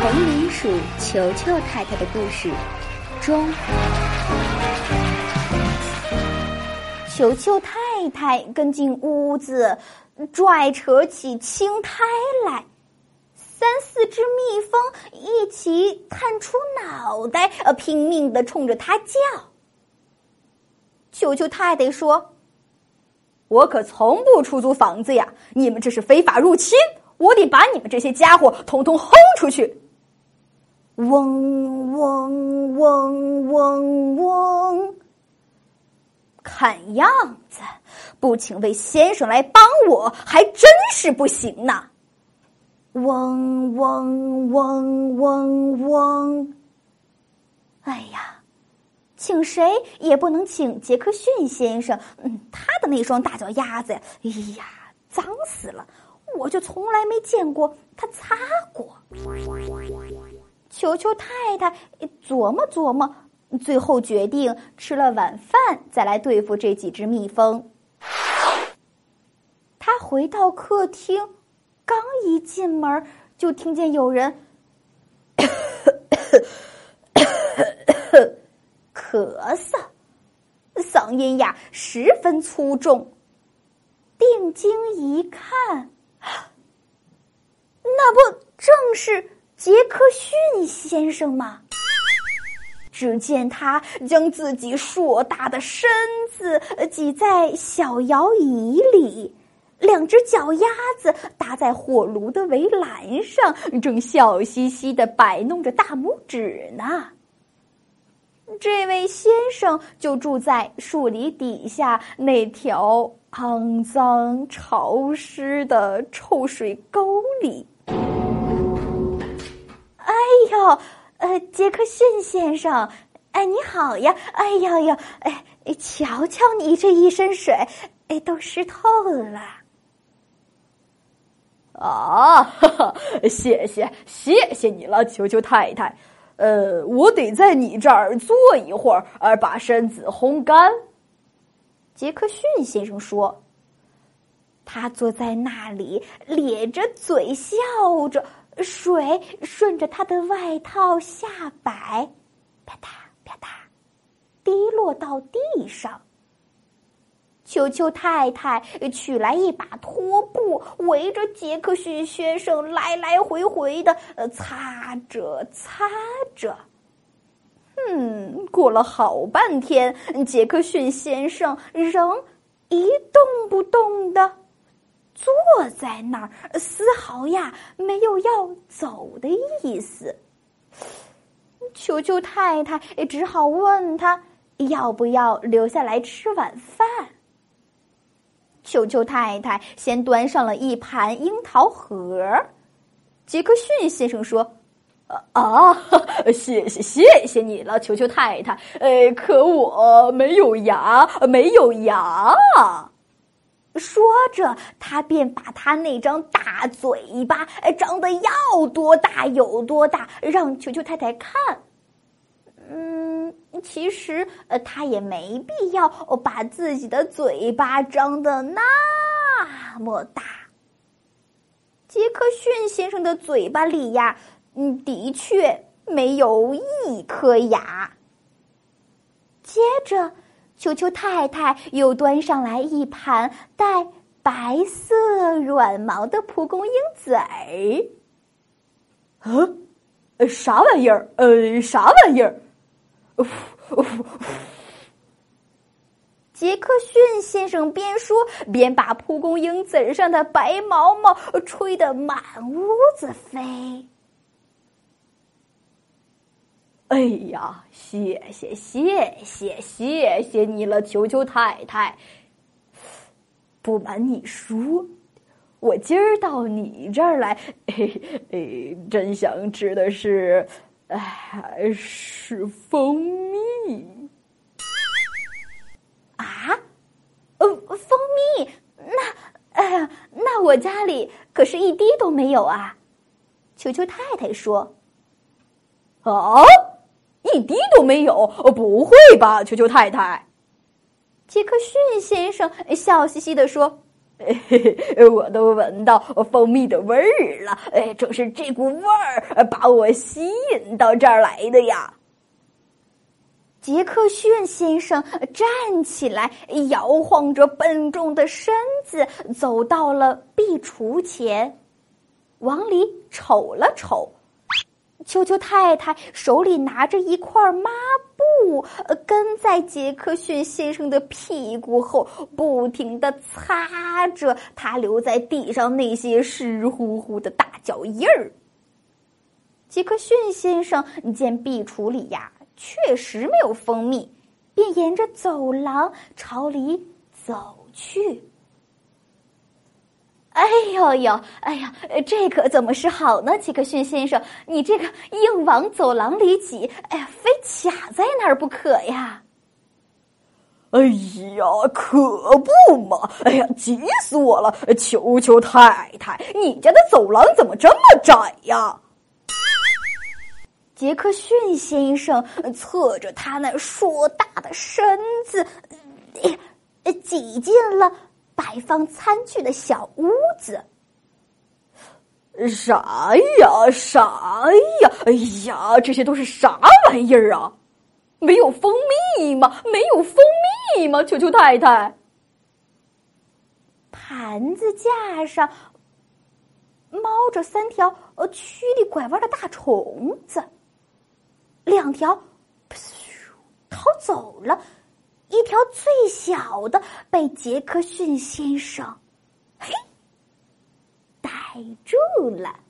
丛林鼠球球太太的故事中，球球太太跟进屋子，拽扯起青苔来。三四只蜜蜂一起探出脑袋，呃，拼命的冲着他叫。球球太太说：“我可从不出租房子呀！你们这是非法入侵，我得把你们这些家伙统统轰出去！”嗡嗡嗡嗡嗡，看样子不请位先生来帮我，还真是不行呢。嗡嗡嗡嗡嗡！哎呀，请谁也不能请杰克逊先生。嗯，他的那双大脚丫子呀，哎呀，脏死了！我就从来没见过他擦过。球球太太琢磨琢磨，最后决定吃了晚饭再来对付这几只蜜蜂。他回到客厅。刚一进门，就听见有人 咳嗽，嗓音呀十分粗重。定睛一看，那不正是杰克逊先生吗？只见他将自己硕大的身子挤在小摇椅里。两只脚丫子搭在火炉的围栏上，正笑嘻嘻的摆弄着大拇指呢。这位先生就住在树篱底下那条肮脏潮湿的臭水沟里。哎呦，呃，杰克逊先生，哎，你好呀！哎呀呀，哎，瞧瞧你这一身水，哎，都湿透了。啊，哈哈，谢谢，谢谢你了，球球太太。呃，我得在你这儿坐一会儿，而把身子烘干。杰克逊先生说：“他坐在那里，咧着嘴笑着，水顺着他的外套下摆，啪嗒啪嗒，滴落到地上。”球球太太取来一把拖布，围着杰克逊先生来来回回的擦着擦着。嗯，过了好半天，杰克逊先生仍一动不动的坐在那儿，丝毫呀没有要走的意思。球球太太只好问他要不要留下来吃晚饭。球球太太先端上了一盘樱桃核，杰克逊先生说：“啊，谢谢谢谢你了，球球太太。呃，可我没有牙，没有牙。”说着，他便把他那张大嘴巴，张得要多大有多大，让球球太太看。嗯，其实呃，他也没必要把自己的嘴巴张得那么大。杰克逊先生的嘴巴里呀，嗯，的确没有一颗牙。接着，球球太太又端上来一盘带白色软毛的蒲公英籽儿。呃，啥玩意儿？呃，啥玩意儿？杰克逊先生边说边把蒲公英籽上的白毛毛吹得满屋子飞。哎呀，谢谢谢谢谢谢你了，球球太太。不瞒你说，我今儿到你这儿来，嘿 嘿，真想吃的是。哎，是蜂蜜啊？呃，蜂蜜？那，哎呀，那我家里可是一滴都没有啊！球球太太说：“啊，一滴都没有？不会吧，球球太太？”杰克逊先生笑嘻嘻的说：“嘿 嘿，我都闻到蜂蜜的味儿了。哎，正是这股味儿把我吸引到这儿来的呀。杰克逊先生站起来，摇晃着笨重的身子，走到了壁橱前，往里瞅了瞅。秋秋太太手里拿着一块抹布，跟在杰克逊先生的屁股后，不停的擦着他留在地上那些湿乎乎的大脚印儿。杰克逊先生见壁橱里呀确实没有蜂蜜，便沿着走廊朝里走去。哎呦呦，哎呀，这可怎么是好呢？杰克逊先生，你这个硬往走廊里挤，哎呀，非卡在那儿不可呀！哎呀，可不嘛！哎呀，急死我了！求求太太，你家的走廊怎么这么窄呀？杰克逊先生侧着他那硕大的身子，挤进了。摆放餐具的小屋子，啥呀啥呀？哎呀，这些都是啥玩意儿啊？没有蜂蜜吗？没有蜂蜜吗？球球太太！盘子架上猫着三条呃曲里拐弯的大虫子，两条逃走了。一条最小的被杰克逊先生嘿逮住了。